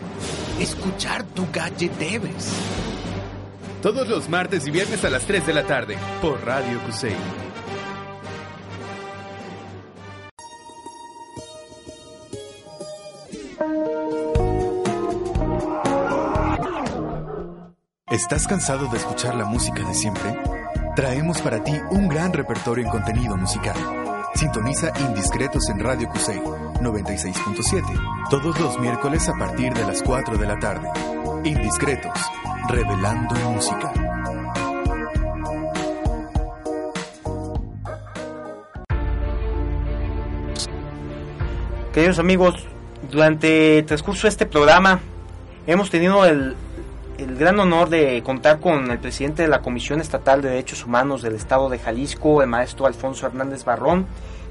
escuchar tu gadget debes. Todos los martes y viernes a las 3 de la tarde, por Radio Cusey. ¿Estás cansado de escuchar la música de siempre? Traemos para ti un gran repertorio en contenido musical. Sintoniza Indiscretos en Radio Cusey 96.7, todos los miércoles a partir de las 4 de la tarde. Indiscretos, revelando música. Queridos amigos, durante el transcurso de este programa hemos tenido el, el gran honor de contar con el presidente de la Comisión Estatal de Derechos Humanos del Estado de Jalisco, el maestro Alfonso Hernández Barrón,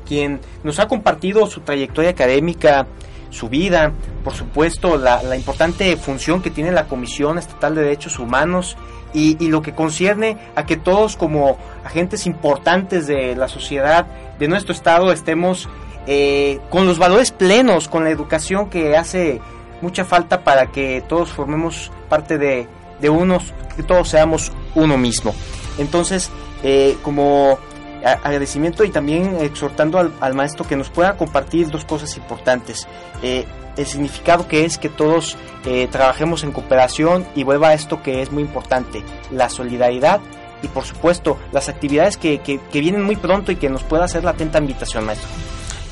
quien nos ha compartido su trayectoria académica, su vida, por supuesto, la, importante función que tiene la Comisión Estatal de Derechos Humanos y, y, lo que concierne a que todos como agentes importantes de la sociedad de nuestro estado estemos eh, con los valores plenos, con la educación que hace mucha falta para que todos formemos parte de, de unos, que todos seamos uno mismo. Entonces, eh, como agradecimiento y también exhortando al, maestro que nos pueda compartir dos cosas importantes. Eh, el significado que es que todos eh, trabajemos en cooperación y vuelva a esto que es muy importante, la solidaridad y por supuesto las actividades que, que, que vienen muy pronto y que nos pueda hacer la atenta invitación, maestro.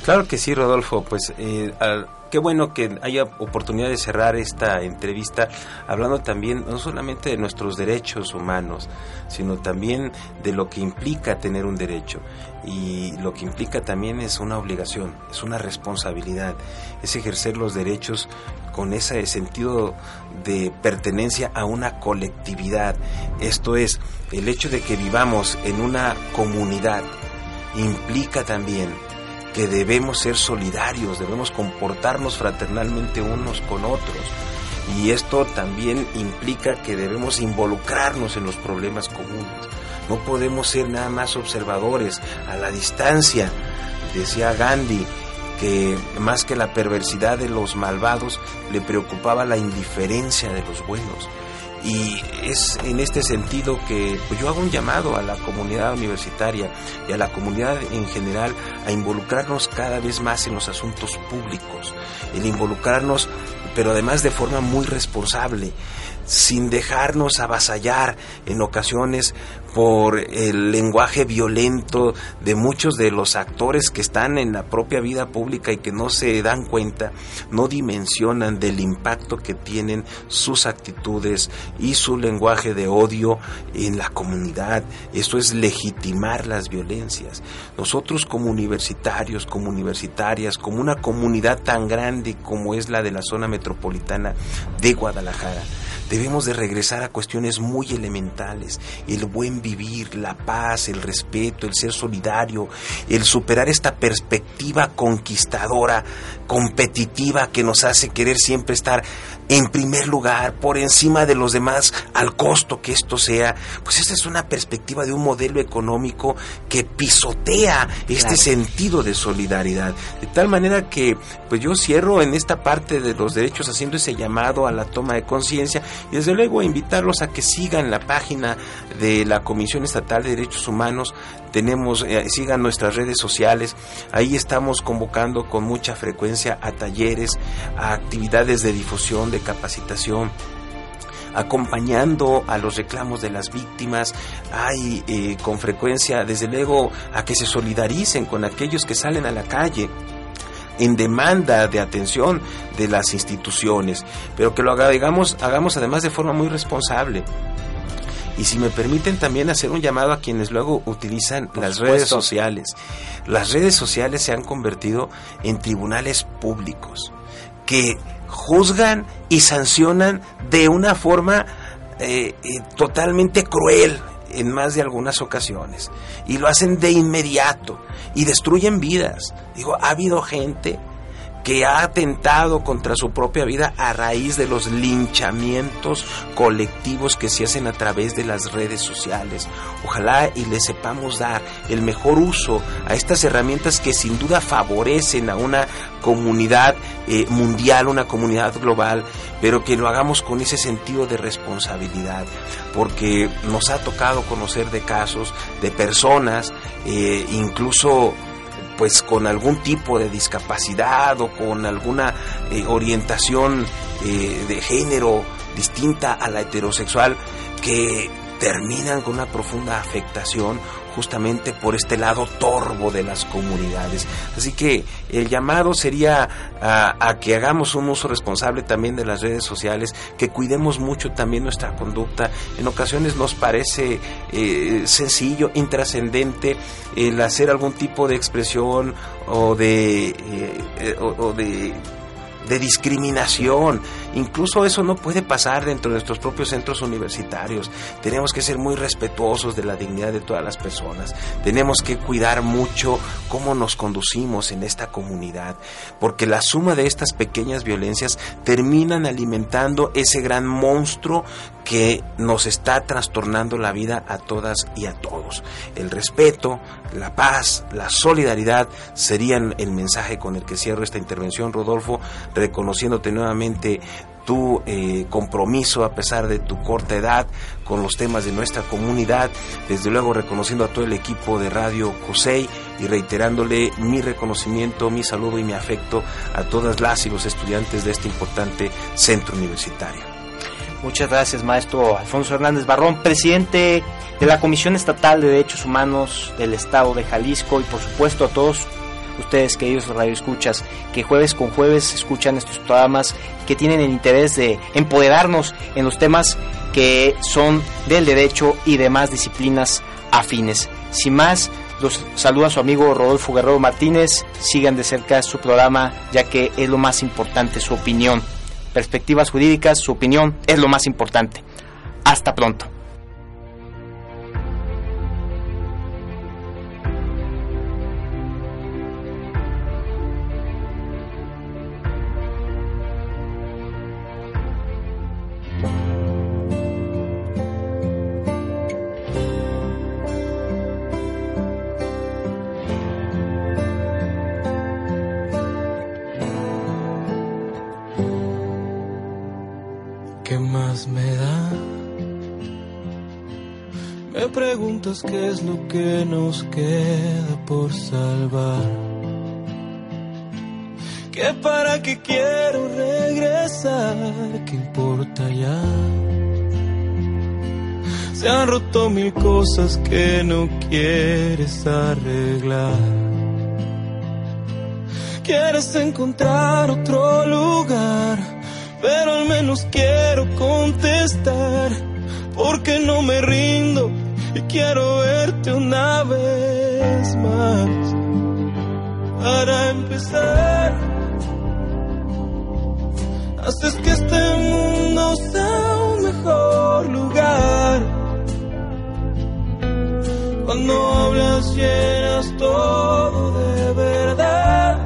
Claro que sí, Rodolfo. Pues eh, qué bueno que haya oportunidad de cerrar esta entrevista hablando también no solamente de nuestros derechos humanos, sino también de lo que implica tener un derecho. Y lo que implica también es una obligación, es una responsabilidad, es ejercer los derechos con ese sentido de pertenencia a una colectividad. Esto es, el hecho de que vivamos en una comunidad implica también que debemos ser solidarios, debemos comportarnos fraternalmente unos con otros. Y esto también implica que debemos involucrarnos en los problemas comunes. No podemos ser nada más observadores a la distancia. Decía Gandhi que más que la perversidad de los malvados le preocupaba la indiferencia de los buenos. Y es en este sentido que pues yo hago un llamado a la comunidad universitaria y a la comunidad en general a involucrarnos cada vez más en los asuntos públicos, el involucrarnos, pero además de forma muy responsable, sin dejarnos avasallar en ocasiones por el lenguaje violento de muchos de los actores que están en la propia vida pública y que no se dan cuenta, no dimensionan del impacto que tienen sus actitudes y su lenguaje de odio en la comunidad. Esto es legitimar las violencias. Nosotros como universitarios, como universitarias, como una comunidad tan grande como es la de la zona metropolitana de Guadalajara, debemos de regresar a cuestiones muy elementales, el buen vivir, la paz, el respeto, el ser solidario, el superar esta perspectiva conquistadora, competitiva que nos hace querer siempre estar en primer lugar, por encima de los demás, al costo que esto sea, pues esta es una perspectiva de un modelo económico que pisotea este claro. sentido de solidaridad. De tal manera que, pues yo cierro en esta parte de los derechos haciendo ese llamado a la toma de conciencia y desde luego invitarlos a que sigan la página de la Comisión Estatal de Derechos Humanos, tenemos, eh, sigan nuestras redes sociales, ahí estamos convocando con mucha frecuencia a talleres, a actividades de difusión, de capacitación, acompañando a los reclamos de las víctimas, hay eh, con frecuencia, desde luego, a que se solidaricen con aquellos que salen a la calle en demanda de atención de las instituciones, pero que lo hagamos, hagamos además de forma muy responsable. Y si me permiten también hacer un llamado a quienes luego utilizan Por las supuesto. redes sociales. Las redes sociales se han convertido en tribunales públicos que juzgan y sancionan de una forma eh, eh, totalmente cruel en más de algunas ocasiones. Y lo hacen de inmediato y destruyen vidas. Digo, ha habido gente que ha atentado contra su propia vida a raíz de los linchamientos colectivos que se hacen a través de las redes sociales. Ojalá y le sepamos dar el mejor uso a estas herramientas que sin duda favorecen a una comunidad eh, mundial, una comunidad global, pero que lo hagamos con ese sentido de responsabilidad, porque nos ha tocado conocer de casos de personas, eh, incluso pues con algún tipo de discapacidad o con alguna eh, orientación eh, de género distinta a la heterosexual que terminan con una profunda afectación justamente por este lado torvo de las comunidades. Así que el llamado sería a, que hagamos un uso responsable también de las redes sociales, que cuidemos mucho también nuestra conducta. En ocasiones nos parece eh, sencillo, intrascendente, el hacer algún tipo de expresión o de, eh, o, o de de discriminación. Incluso eso no puede pasar dentro de nuestros propios centros universitarios. Tenemos que ser muy respetuosos de la dignidad de todas las personas. Tenemos que cuidar mucho cómo nos conducimos en esta comunidad, porque la suma de estas pequeñas violencias terminan alimentando ese gran monstruo que nos está trastornando la vida a todas y a todos. El respeto, la paz, la solidaridad serían el mensaje con el que cierro esta intervención, Rodolfo, reconociéndote nuevamente tu eh, compromiso a pesar de tu corta edad con los temas de nuestra comunidad, desde luego reconociendo a todo el equipo de Radio COSEI y reiterándole mi reconocimiento, mi saludo y mi afecto a todas las y los estudiantes de este importante centro universitario. Muchas gracias, maestro Alfonso Hernández Barrón, presidente de la Comisión Estatal de Derechos Humanos del Estado de Jalisco y por supuesto a todos ustedes, queridos radioescuchas, que jueves con jueves escuchan estos programas que tienen el interés de empoderarnos en los temas que son del derecho y demás disciplinas afines. Sin más, los saluda su amigo Rodolfo Guerrero Martínez. Sigan de cerca su programa, ya que es lo más importante, su opinión perspectivas jurídicas, su opinión es lo más importante. Hasta pronto. Qué es lo que nos queda por salvar. Que para qué quiero regresar, qué importa ya. Se han roto mil cosas que no quieres arreglar. Quieres encontrar otro lugar, pero al menos quiero contestar, porque no me rindo y quiero verte una vez más. Para empezar, haces que este mundo sea un mejor lugar. Cuando hablas llenas todo de verdad.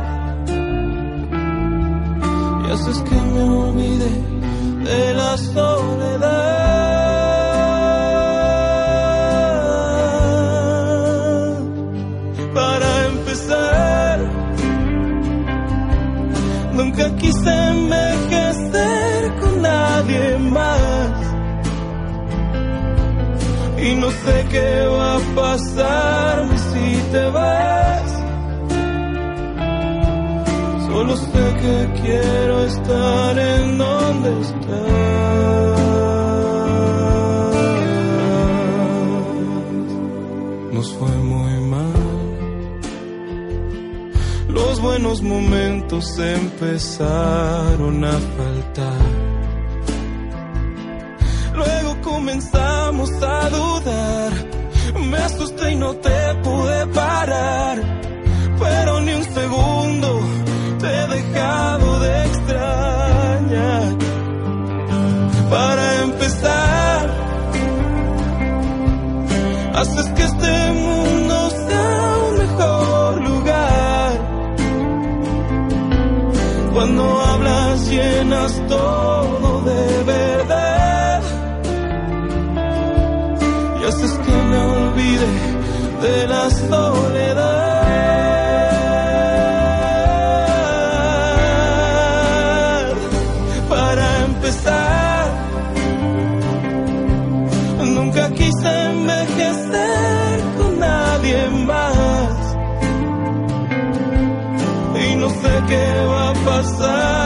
Y haces que me olvide de la soledad. Quise envejecer con nadie más. Y no sé qué va a pasar si te vas. Solo sé que quiero estar en donde estás. Nos fue buenos momentos empezaron a faltar. Luego comenzamos a dudar, me asusté y no te pude parar, pero ni un segundo te he dejado de extrañar. Para Cuando hablas llenas todo de verdad. Y haces que me olvide de la soledad. Va pasarme